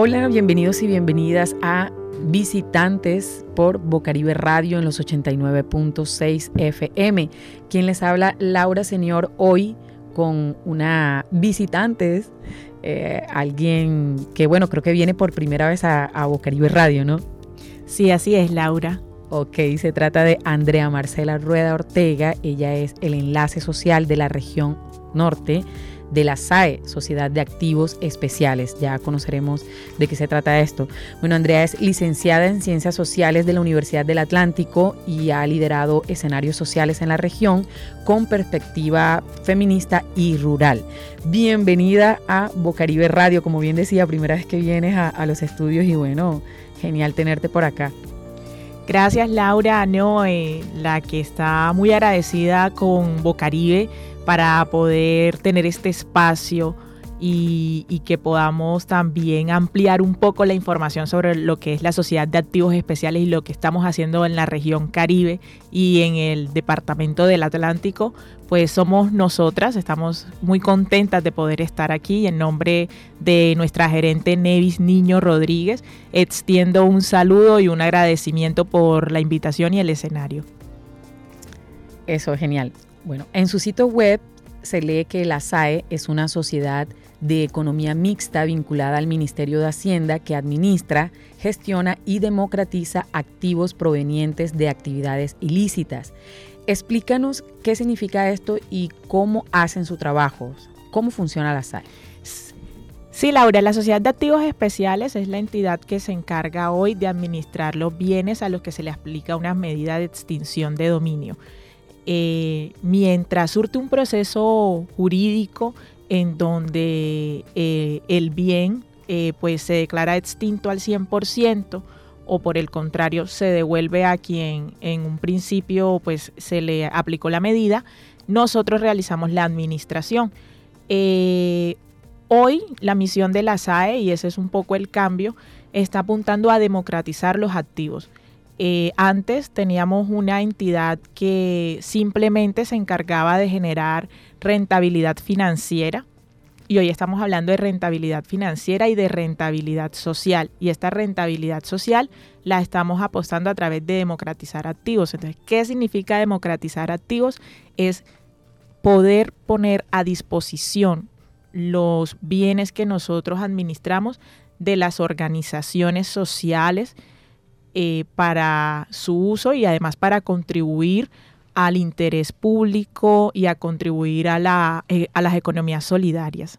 Hola, bienvenidos y bienvenidas a Visitantes por Bocaribe Radio en los 89.6 FM. Quien les habla, Laura Señor, hoy con una visitante, eh, alguien que, bueno, creo que viene por primera vez a, a Bocaribe Radio, ¿no? Sí, así es, Laura. Ok, se trata de Andrea Marcela Rueda Ortega. Ella es el enlace social de la región norte de la SAE, Sociedad de Activos Especiales. Ya conoceremos de qué se trata esto. Bueno, Andrea es licenciada en Ciencias Sociales de la Universidad del Atlántico y ha liderado escenarios sociales en la región con perspectiva feminista y rural. Bienvenida a Bocaribe Radio, como bien decía, primera vez que vienes a, los estudios y bueno, genial tenerte por acá. Gracias Laura, no, eh, la que está muy agradecida con Bocaribe para poder tener este espacio y, que podamos también ampliar un poco la información sobre lo que es la Sociedad de Activos Especiales y lo que estamos haciendo en la región Caribe y en el Departamento del Atlántico, pues somos nosotras, estamos muy contentas de poder estar aquí en nombre de nuestra gerente Nevis Niño Rodríguez, extiendo un saludo y un agradecimiento por la invitación y el escenario. Eso es genial. Bueno, en su sitio web se lee que la SAE es una sociedad de economía mixta vinculada al Ministerio de Hacienda que administra, gestiona y democratiza activos provenientes de actividades ilícitas. Explícanos qué significa esto y cómo hacen su trabajo, cómo funciona la SAE. Sí, Laura, la Sociedad de Activos Especiales es la entidad que se encarga hoy de administrar los bienes a los que se le aplica una medida de extinción de dominio. Eh, mientras surte un proceso jurídico en donde eh, el bien eh, pues se declara extinto al 100% o por el contrario se devuelve a quien en un principio pues se le aplicó la medida, nosotros realizamos la administración. hoy la misión de la SAE, y ese es un poco el cambio, está apuntando a democratizar los activos. Eh, antes teníamos una entidad que simplemente se encargaba de generar rentabilidad financiera y hoy estamos hablando de rentabilidad financiera y de rentabilidad social. Y esta rentabilidad social la estamos apostando a través de democratizar activos. Entonces, ¿qué significa democratizar activos? Es poder poner a disposición los bienes que nosotros administramos de las organizaciones sociales, eh, para su uso y además para contribuir al interés público y a contribuir a, la, eh, a las economías solidarias.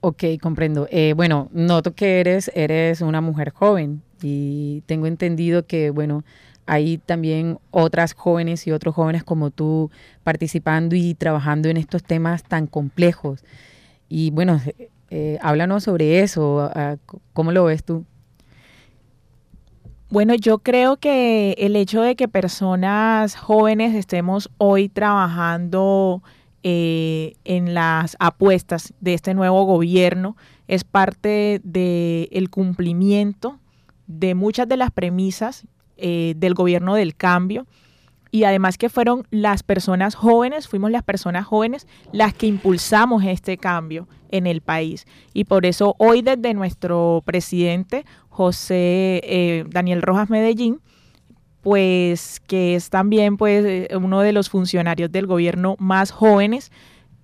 Ok, comprendo. Eh, bueno, noto que eres, eres una mujer joven y tengo entendido que, bueno, hay también otras jóvenes y otros jóvenes como tú participando y trabajando en estos temas tan complejos. Y bueno, háblanos sobre eso. ¿Cómo lo ves tú? Bueno, yo creo que el hecho de que personas jóvenes estemos hoy trabajando eh, en las apuestas de este nuevo gobierno es parte del cumplimiento de muchas de las premisas eh, del gobierno del cambio y además que fueron las personas jóvenes, fuimos las personas jóvenes las que impulsamos este cambio en el país. Y por eso hoy desde nuestro presidente José eh, Daniel Rojas Medellín, pues que es también pues eh, uno de los funcionarios del gobierno más jóvenes,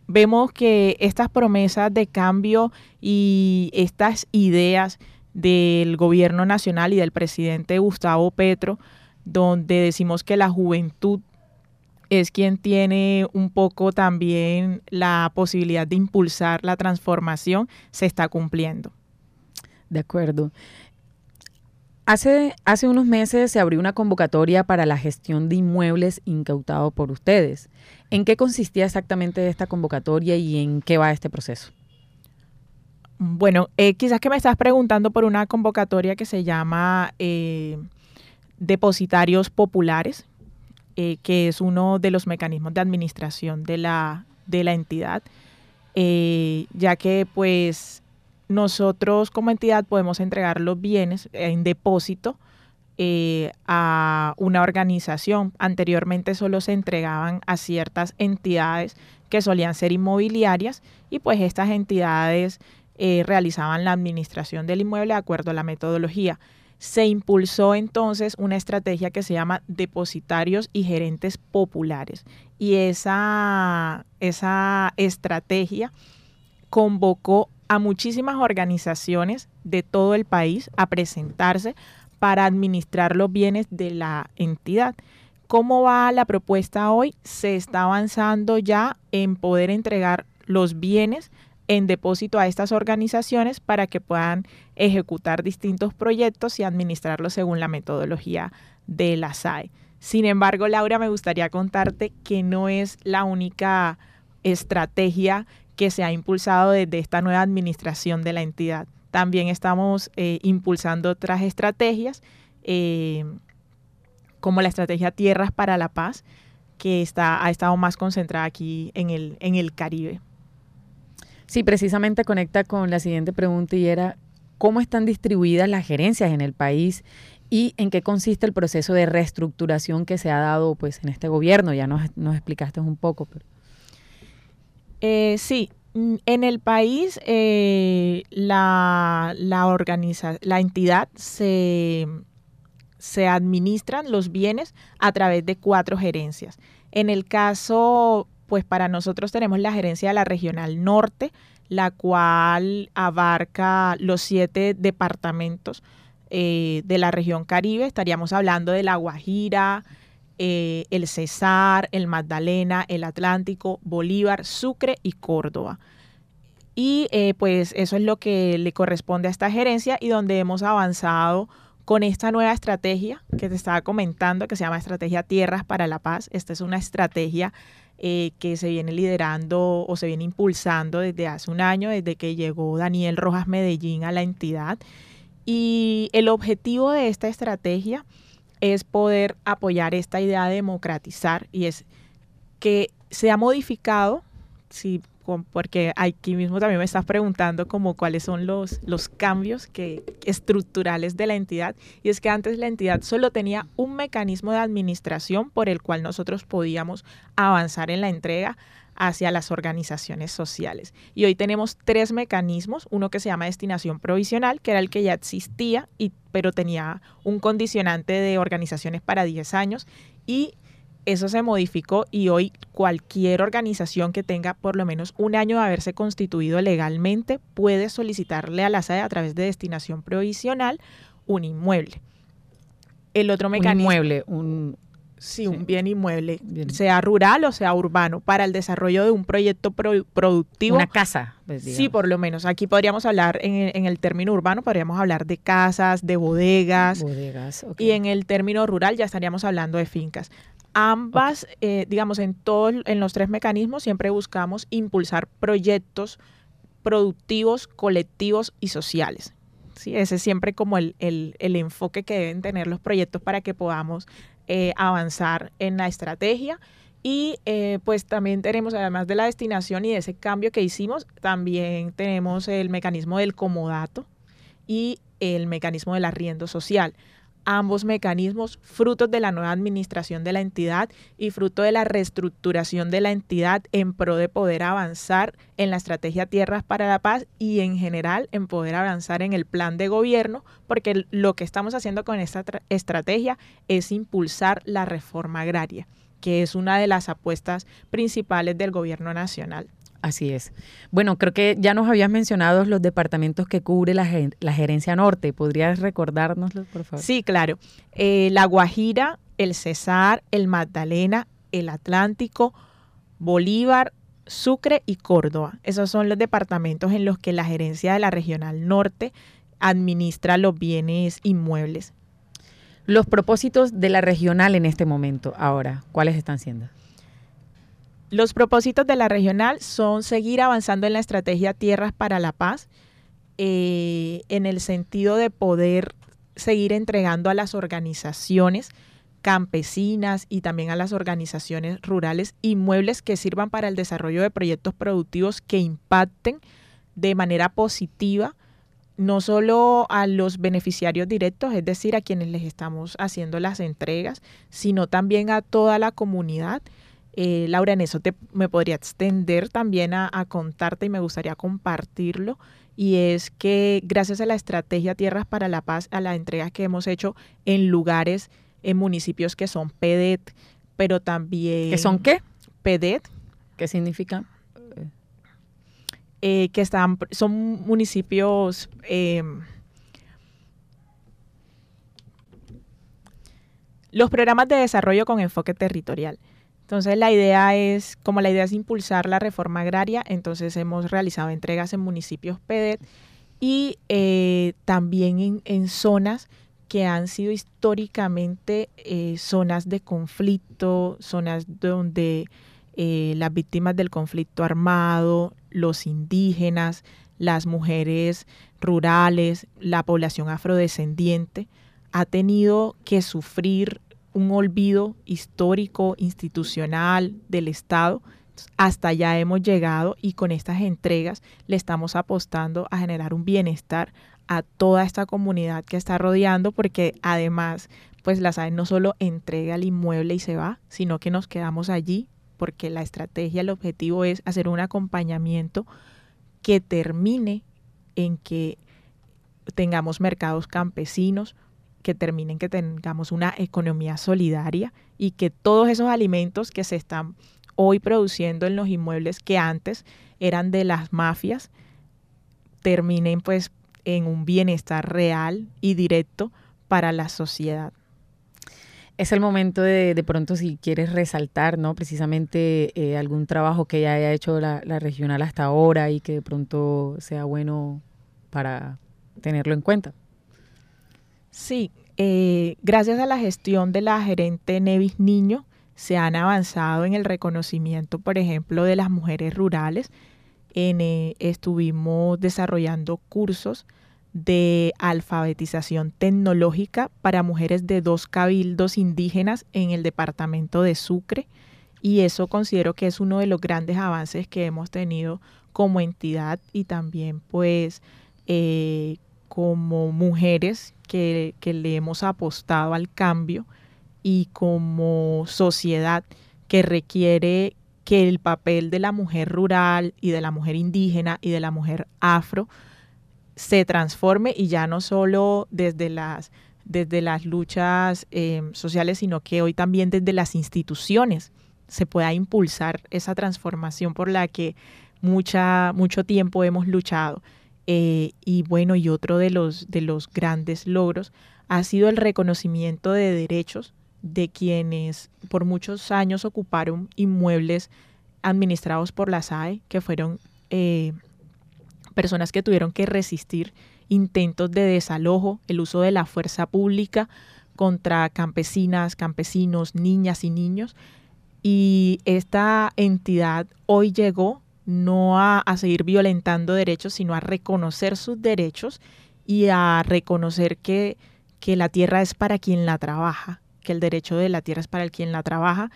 vemos que estas promesas de cambio y estas ideas del gobierno nacional y del presidente Gustavo Petro, donde decimos que la juventud es quien tiene un poco también la posibilidad de impulsar la transformación, se está cumpliendo. De acuerdo. Hace, hace unos meses se abrió una convocatoria para la gestión de inmuebles incautados por ustedes. ¿En qué consistía exactamente esta convocatoria y en qué va este proceso? Bueno, eh, quizás que me estás preguntando por una convocatoria que se llama eh, depositarios populares, eh, que es uno de los mecanismos de administración de la, de la entidad, eh, ya que pues nosotros como entidad podemos entregar los bienes en depósito eh, a una organización. Anteriormente solo se entregaban a ciertas entidades que solían ser inmobiliarias y pues estas entidades realizaban la administración del inmueble de acuerdo a la metodología. Se impulsó entonces una estrategia que se llama depositarios y gerentes populares. Y esa, esa estrategia convocó a muchísimas organizaciones de todo el país a presentarse para administrar los bienes de la entidad. ¿Cómo va la propuesta hoy? Se está avanzando ya en poder entregar los bienes en depósito a estas organizaciones para que puedan ejecutar distintos proyectos y administrarlos según la metodología de la SAE. Sin embargo, Laura, me gustaría contarte que no es la única estrategia que se ha impulsado desde esta nueva administración de la entidad. También estamos eh, impulsando otras estrategias, eh, como la estrategia Tierras para la Paz, que está, ha estado más concentrada aquí en el, en el Caribe. Sí, precisamente conecta con la siguiente pregunta y era, ¿cómo están distribuidas las gerencias en el país y en qué consiste el proceso de reestructuración que se ha dado pues, en este gobierno? Ya nos, nos explicaste un poco. Pero... Eh, sí, Mm, en el país, eh, la, la, la entidad se, se administran los bienes a través de cuatro gerencias. En el caso, pues para nosotros tenemos la gerencia de la regional norte, la cual abarca los siete departamentos eh, de la región Caribe. Estaríamos hablando de La Guajira, eh, el Cesar, el Magdalena, el Atlántico, Bolívar, Sucre y Córdoba. Y eh, pues eso es lo que le corresponde a esta gerencia y donde hemos avanzado con esta nueva estrategia que te estaba comentando, que se llama Estrategia Tierras para la Paz. Esta es una estrategia eh, que se viene liderando o se viene impulsando desde hace un año, desde que llegó Daniel Rojas Medellín a la entidad. Y el objetivo de esta estrategia es poder apoyar esta idea de democratizar y es que se ha modificado, si porque aquí mismo también me estás preguntando como cuáles son los, los cambios que, estructurales de la entidad. Y es que antes la entidad solo tenía un mecanismo de administración por el cual nosotros podíamos avanzar en la entrega hacia las organizaciones sociales. Y hoy tenemos tres mecanismos, uno que se llama destinación provisional, que era el que ya existía, y, pero tenía un condicionante de organizaciones para 10 años, y eso se modificó y hoy cualquier organización que tenga por lo menos un año de haberse constituido legalmente puede solicitarle a la SAE a través de destinación provisional un inmueble. El otro mecanismo... Un inmueble, un... Sí, un bien inmueble, sea rural o sea urbano, para el desarrollo de un proyecto productivo. Una casa. Pues, sí, por lo menos. Aquí podríamos hablar, en, el término urbano, podríamos hablar de casas, de bodegas. Bodegas, Y en el término rural ya estaríamos hablando de fincas. Ambas, eh, digamos, en todos, en los tres mecanismos siempre buscamos impulsar proyectos productivos, colectivos y sociales. ¿sí? Ese es siempre como el, enfoque que deben tener los proyectos para que podamos eh, avanzar en la estrategia. Y eh, pues también tenemos, además de la destinación y de ese cambio que hicimos, también tenemos el mecanismo del comodato y el mecanismo del arriendo social ambos mecanismos frutos de la nueva administración de la entidad y fruto de la reestructuración de la entidad en pro de poder avanzar en la estrategia Tierras para la Paz y en general en poder avanzar en el plan de gobierno, porque lo que estamos haciendo con esta estrategia es impulsar la reforma agraria, que es una de las apuestas principales del gobierno nacional. Así es. Bueno, creo que ya nos habías mencionado los departamentos que cubre la, gerencia norte. ¿Podrías recordárnoslos, por favor? Sí, claro. Eh, la Guajira, el Cesar, el Magdalena, el Atlántico, Bolívar, Sucre y Córdoba. Esos son los departamentos en los que la gerencia de la regional norte administra los bienes inmuebles. Los propósitos de la regional en este momento, ahora, ¿cuáles están siendo? Los propósitos de la regional son seguir avanzando en la estrategia Tierras para la Paz, eh, en el sentido de poder seguir entregando a las organizaciones campesinas y también a las organizaciones rurales inmuebles que sirvan para el desarrollo de proyectos productivos que impacten de manera positiva no solo a los beneficiarios directos, es decir, a quienes les estamos haciendo las entregas, sino también a toda la comunidad Eh, Laura, en eso te, me podría extender también a, contarte y me gustaría compartirlo. Y es que gracias a la estrategia Tierras para la Paz, a la entrega que hemos hecho en lugares, en municipios que son PEDET, pero también... ¿Que son qué? PEDET. ¿Qué significa? Eh, que están, son municipios... Em, los programas de desarrollo con enfoque territorial. Entonces la idea es, como la idea es impulsar la reforma agraria, entonces hemos realizado entregas en municipios PEDET y eh, también en, zonas que han sido históricamente eh, zonas de conflicto, zonas donde eh, las víctimas del conflicto armado, los indígenas, las mujeres rurales, la población afrodescendiente, ha tenido que sufrir un olvido histórico, institucional del Estado. Hasta allá hemos llegado y con estas entregas le estamos apostando a generar un bienestar a toda esta comunidad que está rodeando, porque además, pues la SAE no solo entrega el inmueble y se va, sino que nos quedamos allí, porque la estrategia, el objetivo es hacer un acompañamiento que termine en que tengamos mercados campesinos, que terminen que tengamos una economía solidaria y que todos esos alimentos que se están hoy produciendo en los inmuebles que antes eran de las mafias terminen pues en un bienestar real y directo para la sociedad. Es el momento de, de pronto si quieres resaltar, ¿no? Precisamente eh, algún trabajo que ya haya hecho la, la regional hasta ahora y que de pronto sea bueno para tenerlo en cuenta. Sí, eh, gracias a la gestión de la gerente Nevis Niño, se han avanzado en el reconocimiento, por ejemplo, de las mujeres rurales. Eh, estuvimos desarrollando cursos de alfabetización tecnológica para mujeres de dos cabildos indígenas en el departamento de Sucre y eso considero que es uno de los grandes avances que hemos tenido como entidad y también pues eh, como mujeres que, le hemos apostado al cambio y como sociedad que requiere que el papel de la mujer rural y de la mujer indígena y de la mujer afro se transforme y ya no solo desde las, desde las luchas em, sociales, sino que hoy también desde las instituciones se pueda impulsar esa transformación por la que mucha, mucho tiempo hemos luchado. Eh, y bueno, y otro de los, de los grandes logros ha sido el reconocimiento de derechos de quienes por muchos años ocuparon inmuebles administrados por la SAE, que fueron eh, personas que tuvieron que resistir intentos de desalojo, el uso de la fuerza pública contra campesinas, campesinos, niñas y niños. Y esta entidad hoy llegó no a, seguir violentando derechos, sino a reconocer sus derechos y a reconocer que, que la tierra es para quien la trabaja, que el derecho de la tierra es para quien la trabaja.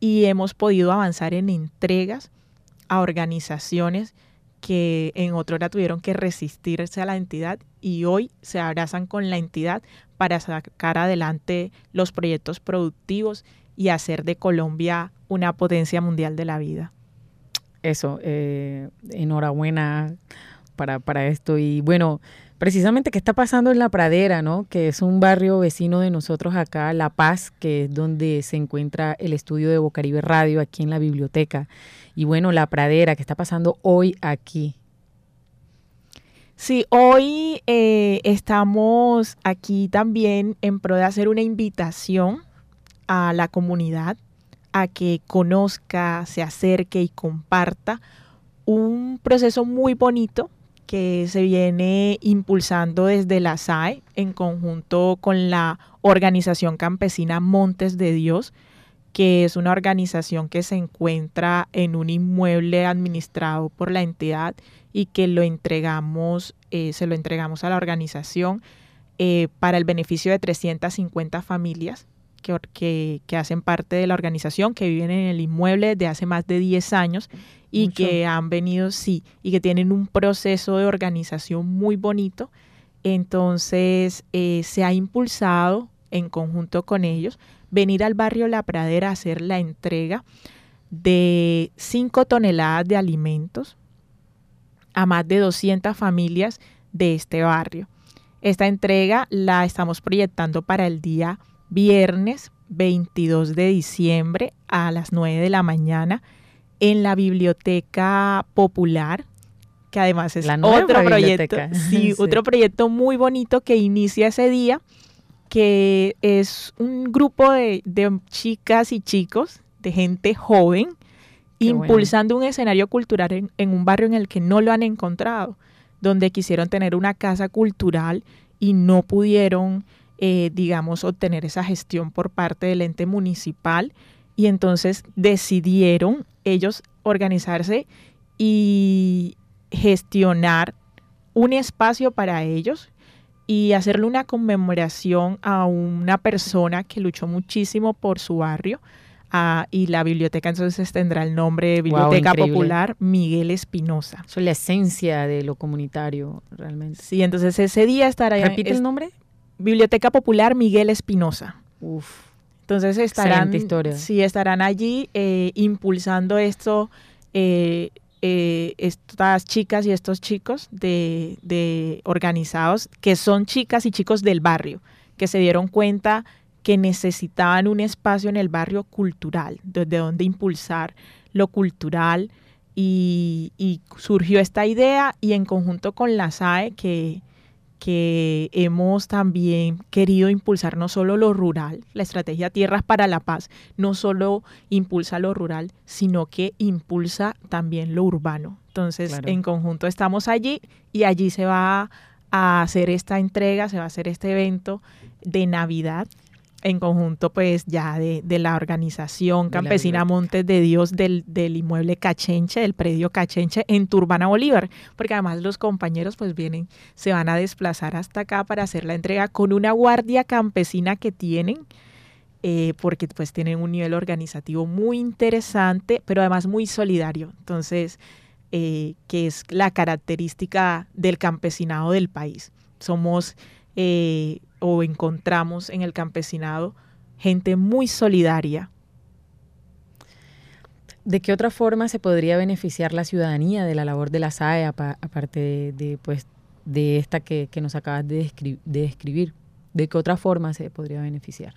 Y hemos podido avanzar en entregas a organizaciones que en otra hora tuvieron que resistirse a la entidad y hoy se abrazan con la entidad para sacar adelante los proyectos productivos y hacer de Colombia una potencia mundial de la vida eso, eh, enhorabuena para, para esto. Y bueno, precisamente qué está pasando en La Pradera, ¿no? Que es un barrio vecino de nosotros acá, La Paz, que es donde se encuentra el estudio de Bocaribe Radio, aquí en la biblioteca. Y bueno, La Pradera, ¿qué está pasando hoy aquí? Sí, hoy eh, estamos aquí también en pro de hacer una invitación a la comunidad a que conozca, se acerque y comparta un proceso muy bonito que se viene impulsando desde la SAE en conjunto con la organización campesina Montes de Dios, que es una organización que se encuentra en un inmueble administrado por la entidad y que lo entregamos, eh, se lo entregamos a la organización eh, para el beneficio de 350 familias que, que, hacen parte de la organización, que viven en el inmueble desde hace más de 10 años y que han venido, sí, y que tienen un proceso de organización muy bonito. Entonces, eh, se ha impulsado en conjunto con ellos venir al barrio La Pradera a hacer la entrega de 5 toneladas de alimentos a más de 200 familias de este barrio. Esta entrega la estamos proyectando para el día viernes 22 de diciembre a las 9 de la mañana en la Biblioteca Popular, que además es otro proyecto, sí, otro proyecto muy bonito que inicia ese día, que es un grupo de, chicas y chicos, de gente joven, impulsando un escenario cultural en, un barrio en el que no lo han encontrado, donde quisieron tener una casa cultural y no pudieron, eh, digamos, obtener esa gestión por parte del ente municipal. Y entonces decidieron ellos organizarse y gestionar un espacio para ellos y hacerle una conmemoración a una persona que luchó muchísimo por su barrio, y la biblioteca entonces tendrá el nombre Biblioteca Popular Miguel Espinosa. Eso es la esencia de lo comunitario, realmente. Sí, entonces ese día estará... ¿Repite el nombre? Biblioteca Popular Miguel Espinosa. Uf. Entonces estarán, sí, estarán allí eh, impulsando esto, eh, eh, estas chicas y estos chicos de, de organizados, que son chicas y chicos del barrio, que se dieron cuenta que necesitaban un espacio en el barrio cultural, desde donde impulsar lo cultural y, surgió esta idea y en conjunto con la SAE que, que hemos también querido impulsar no solo lo rural, la estrategia Tierras para la Paz no solo impulsa lo rural, sino que impulsa también lo urbano. Entonces, en conjunto estamos allí y allí se va a hacer esta entrega, se va a hacer este evento de Navidad en conjunto pues ya de, la organización campesina Montes de Dios del, inmueble Cachenche, del predio Cachenche en Turbana Bolívar, porque además los compañeros pues vienen, se van a desplazar hasta acá para hacer la entrega con una guardia campesina que tienen, eh, porque pues tienen un nivel organizativo muy interesante, pero además muy solidario. Entonces, eh, que es la característica del campesinado del país. Somos eh, o encontramos en el campesinado gente muy solidaria. ¿De qué otra forma se podría beneficiar la ciudadanía de la labor de la SAE, aparte de, pues, de esta que, nos acabas de, describir? ¿De qué otra forma se podría beneficiar?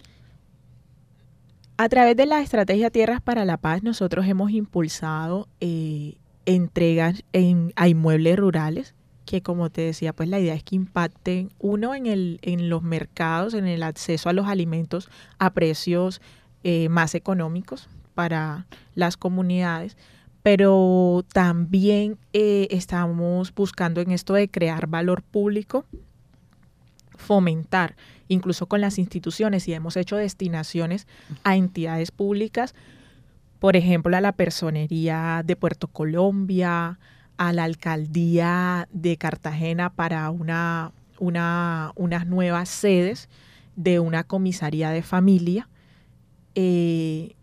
A través de la estrategia Tierras para la Paz, nosotros hemos impulsado eh, entregas en, a inmuebles rurales que como te decía, pues la idea es que impacten uno en, el, en los mercados, en el acceso a los alimentos a precios eh, más económicos para las comunidades, pero también eh, estamos buscando en esto de crear valor público, fomentar, incluso con las instituciones, y hemos hecho destinaciones a entidades públicas, por ejemplo, a la Personería de Puerto Colombia, a la alcaldía de Cartagena para una, una, unas nuevas sedes de una comisaría de familia. Eh,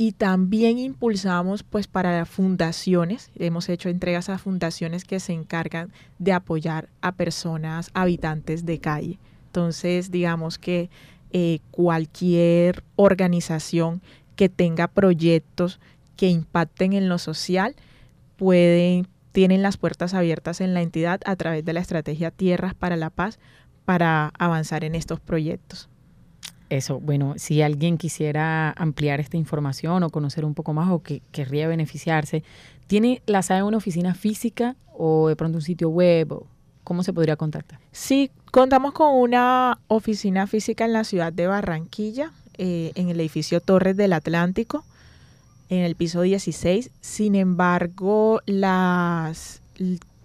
y también impulsamos pues para fundaciones, hemos hecho entregas a fundaciones que se encargan de apoyar a personas habitantes de calle. Entonces, digamos que eh, cualquier organización que tenga proyectos que impacten en lo social pueden tienen las puertas abiertas en la entidad a través de la estrategia Tierras para la Paz para avanzar en estos proyectos. Eso, bueno, si alguien quisiera ampliar esta información o conocer un poco más o que querría beneficiarse, ¿tiene la SAE una oficina física o de pronto un sitio web? ¿Cómo se podría contactar? Sí, contamos con una oficina física en la ciudad de Barranquilla, eh, en el edificio Torres del Atlántico en el piso 16. Sin embargo, las,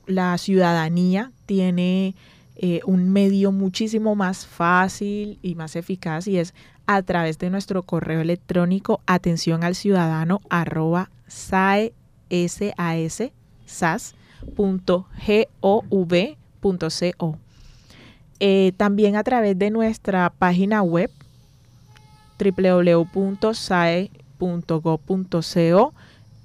la ciudadanía tiene eh, un medio muchísimo más fácil y más eficaz y es a través de nuestro correo electrónico atención al ciudadano arroba también a través de nuestra página web www.sae.com .go.co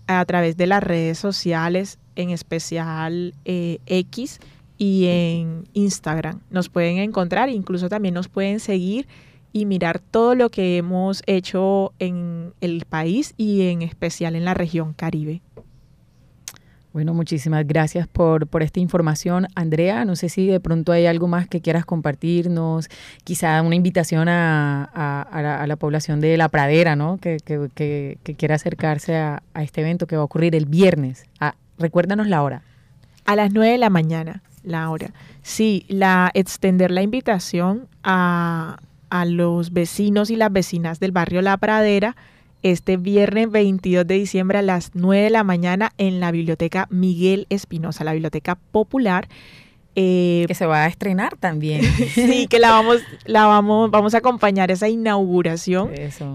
a través de las redes sociales, en especial eh, X y en Instagram. Nos pueden encontrar, incluso también nos pueden seguir y mirar todo lo que hemos hecho en el país y en especial en la región Caribe. Bueno, muchísimas gracias por, por, esta información. Andrea, no sé si de pronto hay algo más que quieras compartirnos, quizá una invitación a, a, la, población de La Pradera, ¿no? Que, que, quiera acercarse a, este evento que va a ocurrir el viernes. Recuérdanos la hora. A las 9 de la mañana, la hora. Sí, la, extender la invitación a, a los vecinos y las vecinas del barrio La Pradera este viernes 22 de diciembre a las 9 de la mañana en la biblioteca Miguel Espinosa, la biblioteca popular. Eh, que se va a estrenar también. sí, que la vamos, la vamos, vamos a acompañar esa inauguración.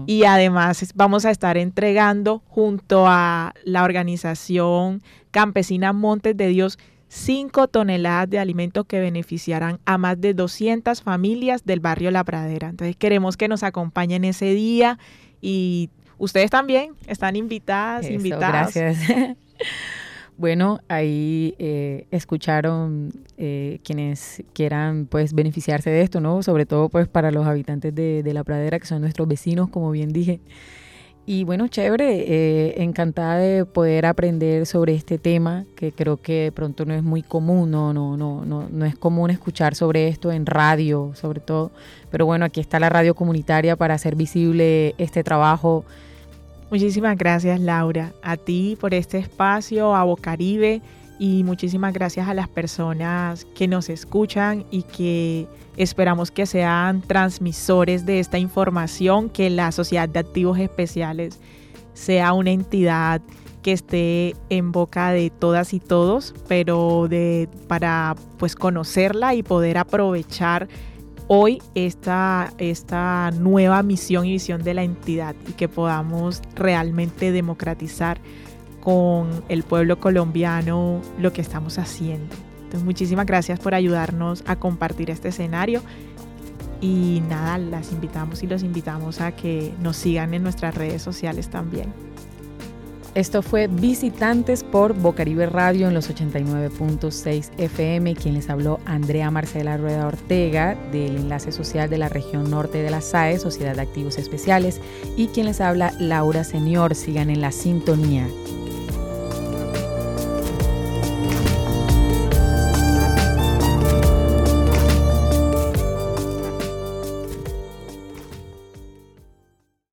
Y además vamos a estar entregando junto a la organización campesina Montes de Dios 5 toneladas de alimentos que beneficiarán a más de 200 familias del barrio La Pradera. Entonces queremos que nos acompañen ese día y Ustedes también están invitadas, invitadas. Gracias. bueno, ahí eh, escucharon eh, quienes quieran pues beneficiarse de esto, ¿no? Sobre todo pues para los habitantes de, de la pradera, que son nuestros vecinos, como bien dije. Y bueno, chévere, eh, encantada de poder aprender sobre este tema, que creo que de pronto no es muy común, no, no, no, no, no es común escuchar sobre esto en radio, sobre todo. Pero bueno, aquí está la radio comunitaria para hacer visible este trabajo Muchísimas gracias Laura, a ti por este espacio, a Bocaribe y muchísimas gracias a las personas que nos escuchan y que esperamos que sean transmisores de esta información, que la Sociedad de Activos Especiales sea una entidad que esté en boca de todas y todos, pero de para pues conocerla y poder aprovechar hoy esta, esta nueva misión y visión de la entidad y que podamos realmente democratizar con el pueblo colombiano lo que estamos haciendo. Entonces, muchísimas gracias por ayudarnos a compartir este escenario. Y nada, las invitamos y los invitamos a que nos sigan en nuestras redes sociales también. Esto fue Visitantes por Bocaribe Radio en los 89.6 FM. Quien les habló, Andrea Marcela Rueda Ortega, del Enlace Social de la Región Norte de la SAE, Sociedad de Activos Especiales. Y quien les habla, Laura Señor. Sigan en la sintonía.